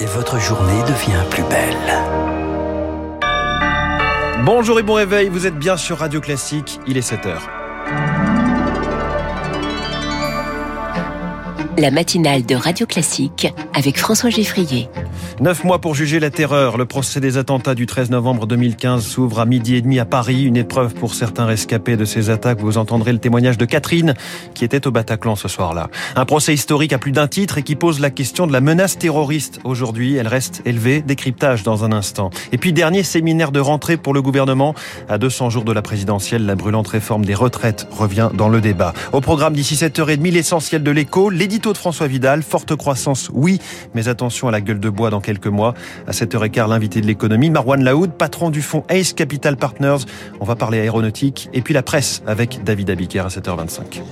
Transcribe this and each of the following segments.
et votre journée devient plus belle. Bonjour et bon réveil, vous êtes bien sur Radio Classique, il est 7h. La matinale de Radio Classique avec François Geffrier. Neuf mois pour juger la terreur. Le procès des attentats du 13 novembre 2015 s'ouvre à midi et demi à Paris. Une épreuve pour certains rescapés de ces attaques. Vous entendrez le témoignage de Catherine, qui était au Bataclan ce soir-là. Un procès historique à plus d'un titre et qui pose la question de la menace terroriste aujourd'hui. Elle reste élevée. Décryptage dans un instant. Et puis, dernier séminaire de rentrée pour le gouvernement. À 200 jours de la présidentielle, la brûlante réforme des retraites revient dans le débat. Au programme d'ici 7h30, l'essentiel de l'écho, l'édito de François Vidal. Forte croissance, oui, mais attention à la gueule de bois dans quelques mois. À 7h15, l'invité de l'économie, Marwan Laoud, patron du fonds Ace Capital Partners. On va parler aéronautique et puis la presse avec David Abiker à 7h25.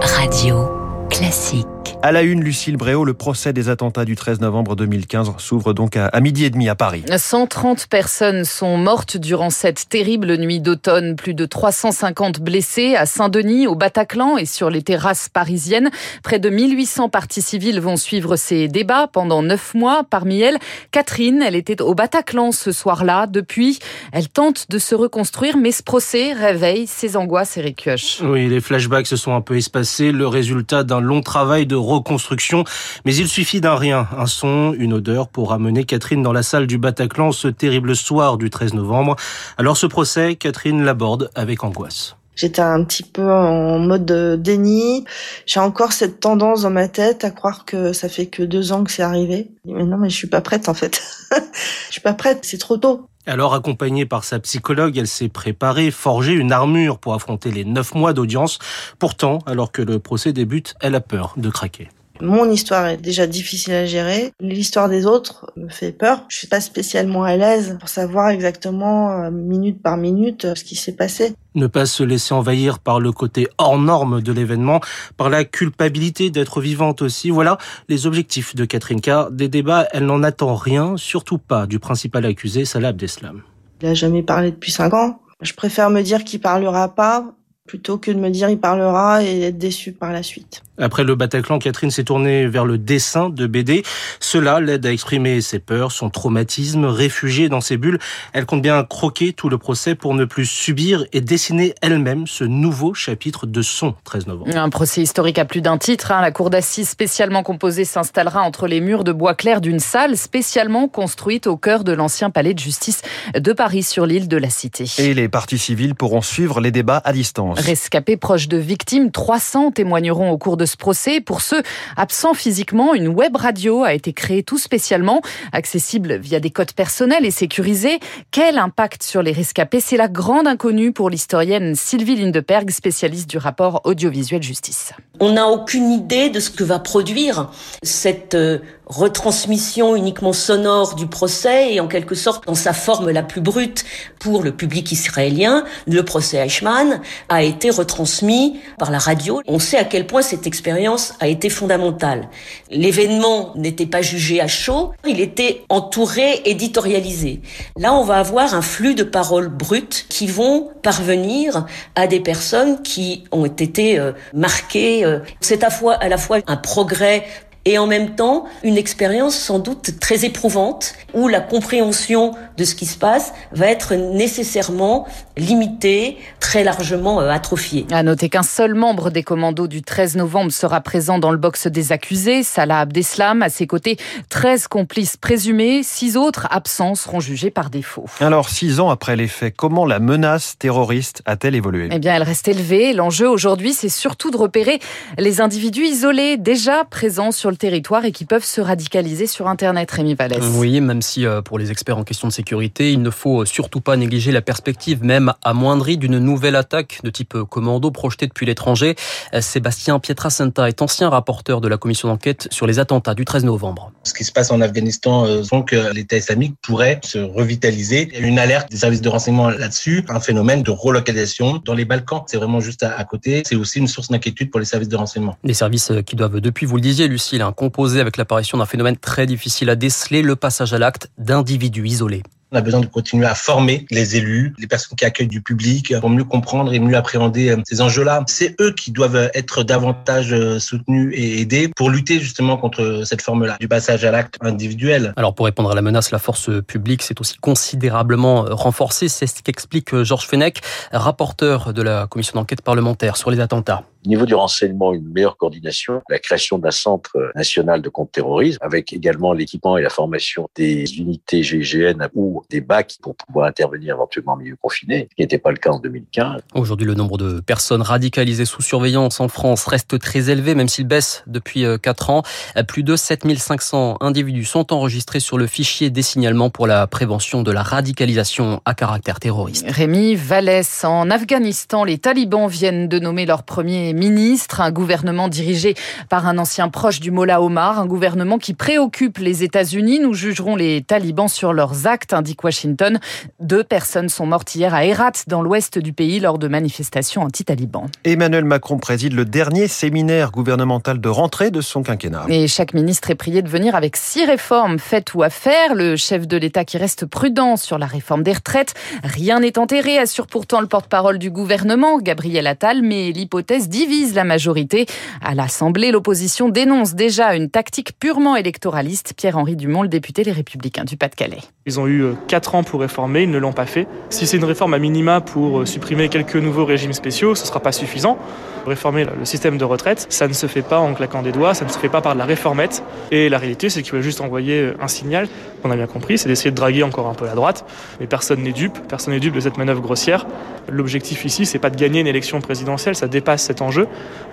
Radio classique. À la une, Lucille Bréau, le procès des attentats du 13 novembre 2015 s'ouvre donc à, midi et demi à Paris. 130 personnes sont mortes durant cette terrible nuit d'automne. Plus de 350 blessés à Saint-Denis, au Bataclan et sur les terrasses parisiennes. Près de 1800 parties civiles vont suivre ces débats pendant neuf mois. Parmi elles, Catherine, elle était au Bataclan ce soir-là. Depuis, elle tente de se reconstruire, mais ce procès réveille ses angoisses, Eric Kioch. Oui, les flashbacks se sont un peu espacés. Le résultat d'un long travail de reconstruction. Mais il suffit d'un rien, un son, une odeur pour amener Catherine dans la salle du Bataclan ce terrible soir du 13 novembre. Alors ce procès, Catherine l'aborde avec angoisse. J'étais un petit peu en mode déni. J'ai encore cette tendance dans ma tête à croire que ça fait que deux ans que c'est arrivé. Mais non, mais je suis pas prête en fait. je suis pas prête, c'est trop tôt. Alors, accompagnée par sa psychologue, elle s'est préparée, forgé une armure pour affronter les neuf mois d'audience. Pourtant, alors que le procès débute, elle a peur de craquer. Mon histoire est déjà difficile à gérer. L'histoire des autres me fait peur. Je suis pas spécialement à l'aise pour savoir exactement euh, minute par minute euh, ce qui s'est passé. Ne pas se laisser envahir par le côté hors norme de l'événement, par la culpabilité d'être vivante aussi. Voilà les objectifs de Catherine Carr. Des débats, elle n'en attend rien, surtout pas du principal accusé, Salah Abdeslam. Il a jamais parlé depuis cinq ans. Je préfère me dire qu'il parlera pas plutôt que de me dire il parlera et être déçu par la suite. Après le Bataclan, Catherine s'est tournée vers le dessin de BD. Cela l'aide à exprimer ses peurs, son traumatisme, réfugiée dans ses bulles. Elle compte bien croquer tout le procès pour ne plus subir et dessiner elle-même ce nouveau chapitre de son 13 novembre. Un procès historique à plus d'un titre. Hein. La cour d'assises spécialement composée s'installera entre les murs de bois clair d'une salle spécialement construite au cœur de l'ancien palais de justice de Paris sur l'île de la Cité. Et les parties civiles pourront suivre les débats à distance. Rescapés proches de victimes, 300 témoigneront au cours de ce procès. Pour ceux absents physiquement, une web radio a été créée tout spécialement, accessible via des codes personnels et sécurisée. Quel impact sur les rescapés? C'est la grande inconnue pour l'historienne Sylvie Lindeberg, spécialiste du rapport audiovisuel justice. On n'a aucune idée de ce que va produire cette euh, retransmission uniquement sonore du procès et en quelque sorte dans sa forme la plus brute pour le public israélien, le procès Eichmann a été retransmis par la radio. On sait à quel point cette expérience a été fondamentale. L'événement n'était pas jugé à chaud, il était entouré, éditorialisé. Là, on va avoir un flux de paroles brutes qui vont parvenir à des personnes qui ont été euh, marquées. Euh. C'est à, la fois un progrès et en même temps une expérience sans doute très éprouvante où la compréhension de ce qui se passe va être nécessairement limitée, très largement euh, atrophiée. À noter qu'un seul membre des commandos du 13 novembre sera présent dans le box des accusés, Salah Abdeslam. À ses côtés, 13 complices présumés, six autres absents seront jugés par défaut. Alors, six ans après les faits, comment la menace terroriste a-t-elle évolué? Eh bien, elle reste élevée. L'enjeu aujourd'hui, c'est surtout de repérer les individus isolés déjà présents sur le territoire et qui peuvent se radicaliser sur Internet, Rémi Vallès. Oui, même si euh, pour les experts en question de sécurité, il ne faut surtout pas négliger la perspective, même amoindrie, d'une nouvelle attaque de type commando projetée depuis l'étranger. Euh, Sébastien Pietrasanta est ancien rapporteur de la commission d'enquête sur les attentats du 13 novembre. Ce qui se passe en Afghanistan donc euh, l'État islamique pourrait se revitaliser. Il y a une alerte des services de renseignement là-dessus, un phénomène de relocalisation dans les Balkans. C'est vraiment juste à, côté. C'est aussi une source d'inquiétude pour les services de renseignement. Les services qui doivent, depuis, vous le disiez, Lucille, composé avec l'apparition d'un phénomène très difficile à déceler, le passage à l'acte d'individus isolés. On a besoin de continuer à former les élus, les personnes qui accueillent du public pour mieux comprendre et mieux appréhender euh, ces enjeux-là. C'est eux qui doivent être davantage euh, soutenus et aidés pour lutter justement contre cette forme-là du passage à l'acte individuel. Alors pour répondre à la menace, la force publique s'est aussi considérablement renforcée. C'est ce qu'explique Georges Fenech, rapporteur de la commission d'enquête parlementaire sur les attentats. Au niveau du renseignement, une meilleure coordination, la création d'un centre national de contre-terrorisme, avec également l'équipement et la formation des unités GIGN ou des BAC pour pouvoir intervenir éventuellement en milieu confiné, ce qui n'était pas le cas en 2015. Aujourd'hui, le nombre de personnes radicalisées sous surveillance en France reste très élevé, même s'il baisse depuis 4 ans. Plus de 7500 individus sont enregistrés sur le fichier des signalements pour la prévention de la radicalisation à caractère terroriste. Rémi Vallès, en Afghanistan, les talibans viennent de nommer leur premier ministre, un gouvernement dirigé par un ancien proche du Mollah Omar, un gouvernement qui préoccupe les États-Unis. Nous jugerons les talibans sur leurs actes, indique Washington. Deux personnes sont mortes hier à Herat, dans l'ouest du pays, lors de manifestations anti-talibans. Emmanuel Macron préside le dernier séminaire gouvernemental de rentrée de son quinquennat. Et chaque ministre est prié de venir avec six réformes faites ou à faire. Le chef de l'État qui reste prudent sur la réforme des retraites. Rien n'est enterré, assure pourtant le porte-parole du gouvernement, Gabriel Attal, mais l'hypothèse divise la majorité. À l'Assemblée, l'opposition dénonce déjà une tactique purement électoraliste. Pierre-Henri Dumont, le député Les Républicains du Pas-de-Calais. Ils ont eu 4 ans pour réformer, ils ne l'ont pas fait. Si c'est une réforme à minima pour supprimer quelques nouveaux régimes spéciaux, ce ne sera pas suffisant. Réformer le système de retraite, ça ne se fait pas en claquant des doigts, ça ne se fait pas par de la réformette. Et la réalité, c'est qu'il faut juste envoyer un signal, on a bien compris, c'est d'essayer de draguer encore un peu la droite. Mais personne n'est dupe, personne n'est dupe de cette manœuvre grossière. L'objectif ici, c'est pas de gagner une élection présidentielle, ça dépasse cet enjeu.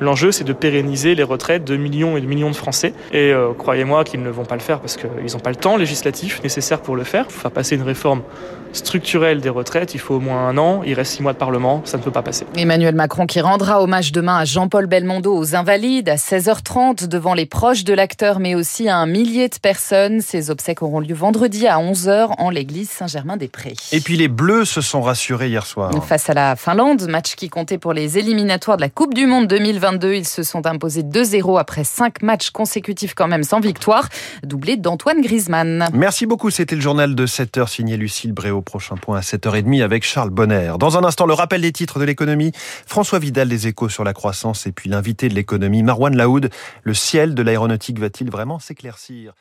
L'enjeu, c'est de pérenniser les retraites de millions et de millions de Français. Et euh, croyez-moi qu'ils ne vont pas le faire parce qu'ils n'ont pas le temps législatif nécessaire pour le faire. Il faut faire passer une réforme structurelle des retraites, il faut au moins un an, il reste six mois de Parlement, ça ne peut pas passer. Emmanuel Macron qui rendra hommage demain à Jean-Paul Belmondo aux Invalides à 16h30 devant les proches de l'acteur, mais aussi à un millier de personnes. Ces obsèques auront lieu vendredi à 11h en l'église Saint-Germain-des-Prés. Et puis les Bleus se sont rassurés hier soir. Face à la Finlande, match qui comptait pour les éliminatoires de la Coupe du Monde 2022, ils se sont imposés 2-0 après 5 matchs consécutifs quand même sans victoire, doublé d'Antoine Griezmann. Merci beaucoup, c'était le journal de 7h signé Lucille Bréau. Prochain point à 7h30 avec Charles Bonner. Dans un instant, le rappel des titres de l'économie. François Vidal des échos sur la croissance et puis l'invité de l'économie, Marwan Laoud. Le ciel de l'aéronautique va-t-il vraiment s'éclaircir?